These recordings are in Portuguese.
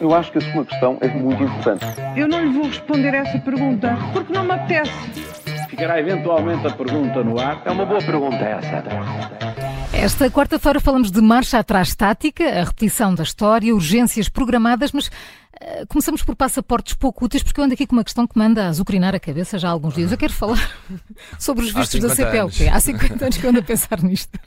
Eu acho que a sua questão é muito importante. Eu não lhe vou responder essa pergunta porque não me apetece. Ficará eventualmente a pergunta no ar. É uma boa pergunta essa. Esta quarta-feira falamos de marcha atrás tática, a repetição da história, urgências programadas, mas começamos por passaportes pouco úteis, porque eu ando aqui com uma questão que manda a azucrinar a cabeça já há alguns dias. Eu quero falar sobre os vistos da CPLP. Anos. Há 50 anos que eu ando a pensar nisto.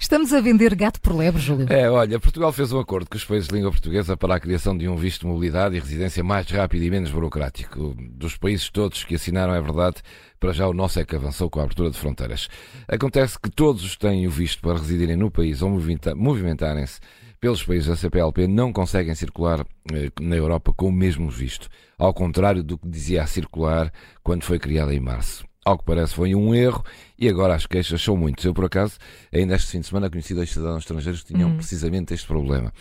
Estamos a vender gato por lebre, Júlio. É, olha, Portugal fez um acordo com os países de língua portuguesa para a criação de um visto de mobilidade e residência mais rápido e menos burocrático. Dos países todos que assinaram, é verdade, para já o nosso é que avançou com a abertura de fronteiras. Acontece que todos têm o visto para residirem no país ou movimentarem-se pelos países da CPLP não conseguem circular eh, na Europa com o mesmo visto, ao contrário do que dizia a circular quando foi criada em março. Ao que parece foi um erro e agora as queixas são muitas. Eu, por acaso, ainda este fim de semana conheci dois cidadãos estrangeiros que tinham uhum. precisamente este problema.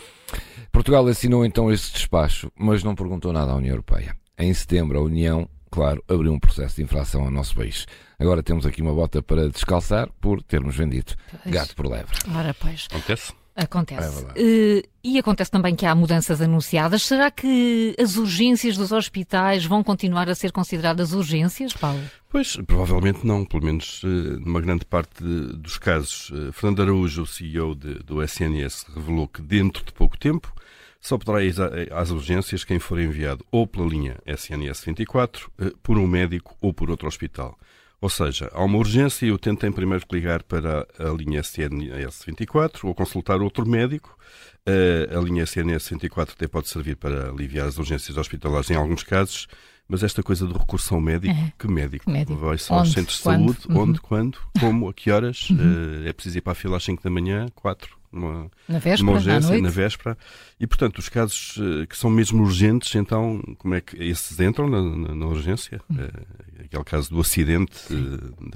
Portugal assinou então este despacho, mas não perguntou nada à União Europeia. Em setembro, a União claro, abriu um processo de infração ao nosso país. Agora temos aqui uma bota para descalçar por termos vendido pois. gato por lebre. Ora, pois. Acontece? Acontece. É uh, e acontece também que há mudanças anunciadas. Será que as urgências dos hospitais vão continuar a ser consideradas urgências, Paulo? Pois, provavelmente não, pelo menos uh, numa grande parte de, dos casos. Uh, Fernando Araújo, o CEO de, do SNS, revelou que dentro de pouco tempo só poderá ir às urgências quem for enviado ou pela linha SNS 24, eh, por um médico ou por outro hospital. Ou seja, há uma urgência e eu tento em primeiro ligar para a linha SNS 24 ou consultar outro médico. Eh, a linha SNS 24 até pode servir para aliviar as urgências hospitalares em alguns casos, mas esta coisa do recurso ao médico, é. que médico? médico? Vai só aos centros de saúde, uhum. onde, quando, como, a que horas? Uhum. Uh, é preciso ir para a fila às 5 da manhã, 4, uma, na véspera, urgência na véspera. E, portanto, os casos uh, que são mesmo urgentes, então, como é que esses entram na, na, na urgência? Uhum. Uh, aquele caso do acidente,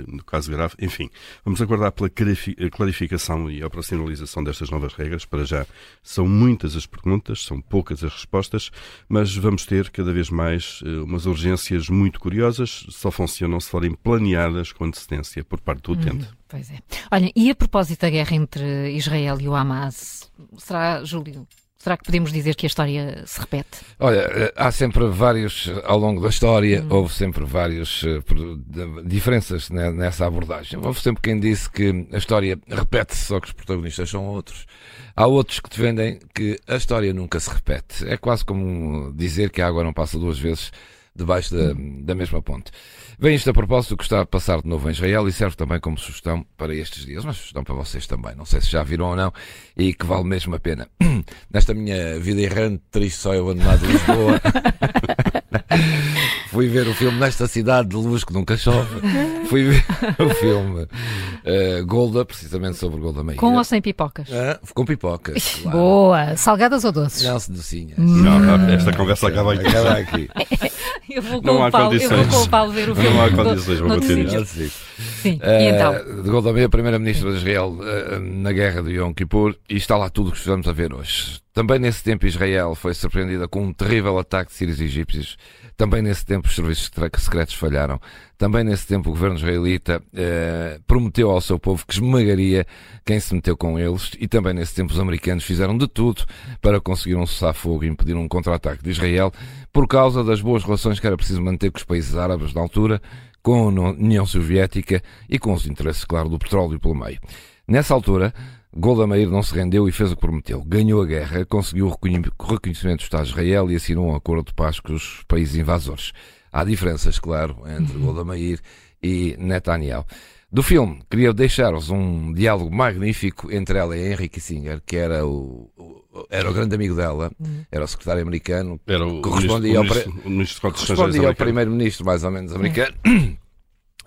no caso grave, enfim. Vamos aguardar pela clarificação e operacionalização destas novas regras. Para já, são muitas as perguntas, são poucas as respostas, mas vamos ter cada vez mais umas urgências muito curiosas, só funcionam se forem planeadas com antecedência por parte do utente. Uhum. Pois é. Olhem, e a propósito da guerra entre Israel e o Hamas, será, Júlio, Será que podemos dizer que a história se repete? Olha, eh, há sempre vários, ao longo da história, hum. houve sempre várias uh, diferenças nessa abordagem. Houve sempre quem disse que a história repete-se, só que os protagonistas são outros. Há outros que defendem que a história nunca se repete. É quase como dizer que a água não passa duas vezes debaixo da, da mesma ponte. Vem isto a propósito do que está a passar de novo em Israel e serve também como sugestão para estes dias, mas sugestão para vocês também. Não sei se já viram ou não e que vale mesmo a pena. Nesta minha vida errante, triste, só eu abandonado de Lisboa. Fui ver o filme Nesta Cidade de Luz que Nunca Chove. Fui ver o filme uh, Golda, precisamente sobre Golda Meir. Com ou sem pipocas? Uh, com pipocas. Claro. Boa. Salgadas ou doces? Não, docinhas. Não, esta conversa acaba aqui. Acaba aqui. Eu vou com não o Paulo, eu vou com o Paulo ver o filme. Não há condições, Sim, e então? De Golda Meir, primeira-ministra de Israel uh, na guerra de Yom Kippur, e está lá tudo o que estamos a ver hoje. Também nesse tempo Israel foi surpreendida com um terrível ataque de sírios egípcios. Também nesse tempo os serviços secretos falharam. Também nesse tempo o governo israelita eh, prometeu ao seu povo que esmagaria quem se meteu com eles. E também nesse tempo os americanos fizeram de tudo para conseguir um cessar-fogo e impedir um contra-ataque de Israel por causa das boas relações que era preciso manter com os países árabes na altura, com a União Soviética e com os interesses, claro, do petróleo pelo meio. Nessa altura, Golda Meir não se rendeu e fez o que prometeu. Ganhou a guerra, conseguiu o reconhecimento do Estado de Israel e assinou um acordo de paz com os países invasores. Há diferenças, claro, entre Golda Meir e Netanyahu. Do filme, queria deixar-vos um diálogo magnífico entre ela e Henry Kissinger, que era o, o era o grande amigo dela, era o secretário americano, era o correspondia ministro, ao, ministro, correspondia ao primeiro-ministro, mais ou menos, americano,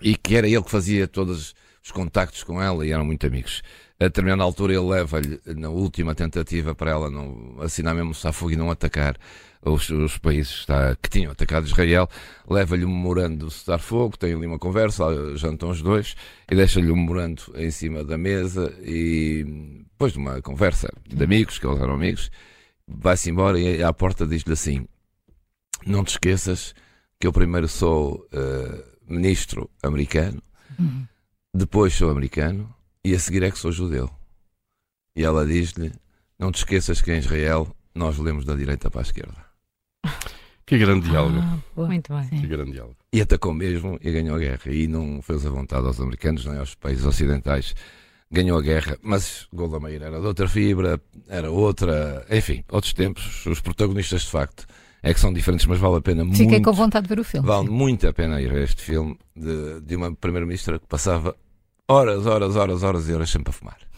e que era ele que fazia todos os contactos com ela e eram muito amigos. A determinada altura ele leva-lhe, na última tentativa para ela não assinar mesmo o fogo e não atacar os, os países está, que tinham atacado Israel, leva-lhe um memorando do cessar-fogo, tem ali uma conversa, jantam os dois e deixa-lhe um memorando em cima da mesa e depois de uma conversa de amigos, que eles eram amigos, vai-se embora e à porta diz-lhe assim, não te esqueças que eu primeiro sou uh, ministro americano, uhum. depois sou americano, e a seguir é que sou judeu. E ela diz-lhe: Não te esqueças que em Israel nós lemos da direita para a esquerda. Que grande diálogo. Ah, muito bem. Que grande diálogo. E atacou mesmo e ganhou a guerra. E não fez a vontade aos americanos nem aos países ocidentais. Ganhou a guerra, mas Golda Meir era de outra fibra, era outra. Enfim, outros tempos. Os protagonistas, de facto, é que são diferentes, mas vale a pena Fiquei muito. com vontade de ver o filme. Vale sim. muito a pena ir a este filme de, de uma primeira-ministra que passava horas, horas, horas, horas e horas sempre a fumar.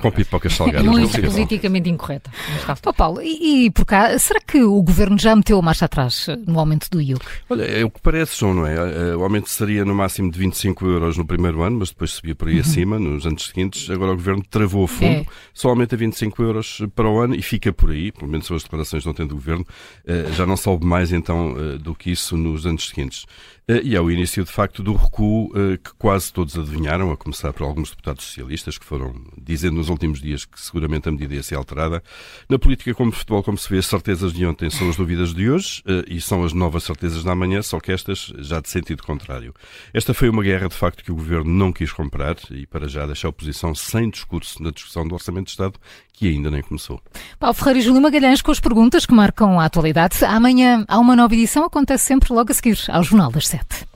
Com pipocas salgadas. Muito politicamente incorreta. Ó Paulo, e, e por cá, será que o governo já meteu a marcha atrás eh, no aumento do IUC? Olha, é o que parece, João, não é? Eh, O aumento seria no máximo de 25 euros no primeiro ano, mas depois subia por aí acima, nos anos seguintes. Agora o Governo travou a fundo, É. só aumenta 25 euros para o ano e fica por aí, pelo menos são as declarações de ontem do Governo, eh, já não sobe mais então do que isso nos anos seguintes. E é o início, de facto, do recuo que quase todos adivinharam, a começar por alguns deputados socialistas que foram dizendo nos últimos dias que seguramente a medida ia ser alterada. Na política como futebol, como se vê, as certezas de ontem são as dúvidas de hoje eh, e são as novas certezas da amanhã, só que estas já de sentido contrário. Esta foi uma guerra, de facto, que o Governo não quis comprar e, para já, deixa a oposição sem discurso na discussão do Orçamento de Estado, que ainda nem começou. Paulo Ferreira e Júlio Magalhães com as perguntas que marcam a atualidade. Amanhã há uma nova edição, acontece sempre logo a seguir, ao Jornal das Sete.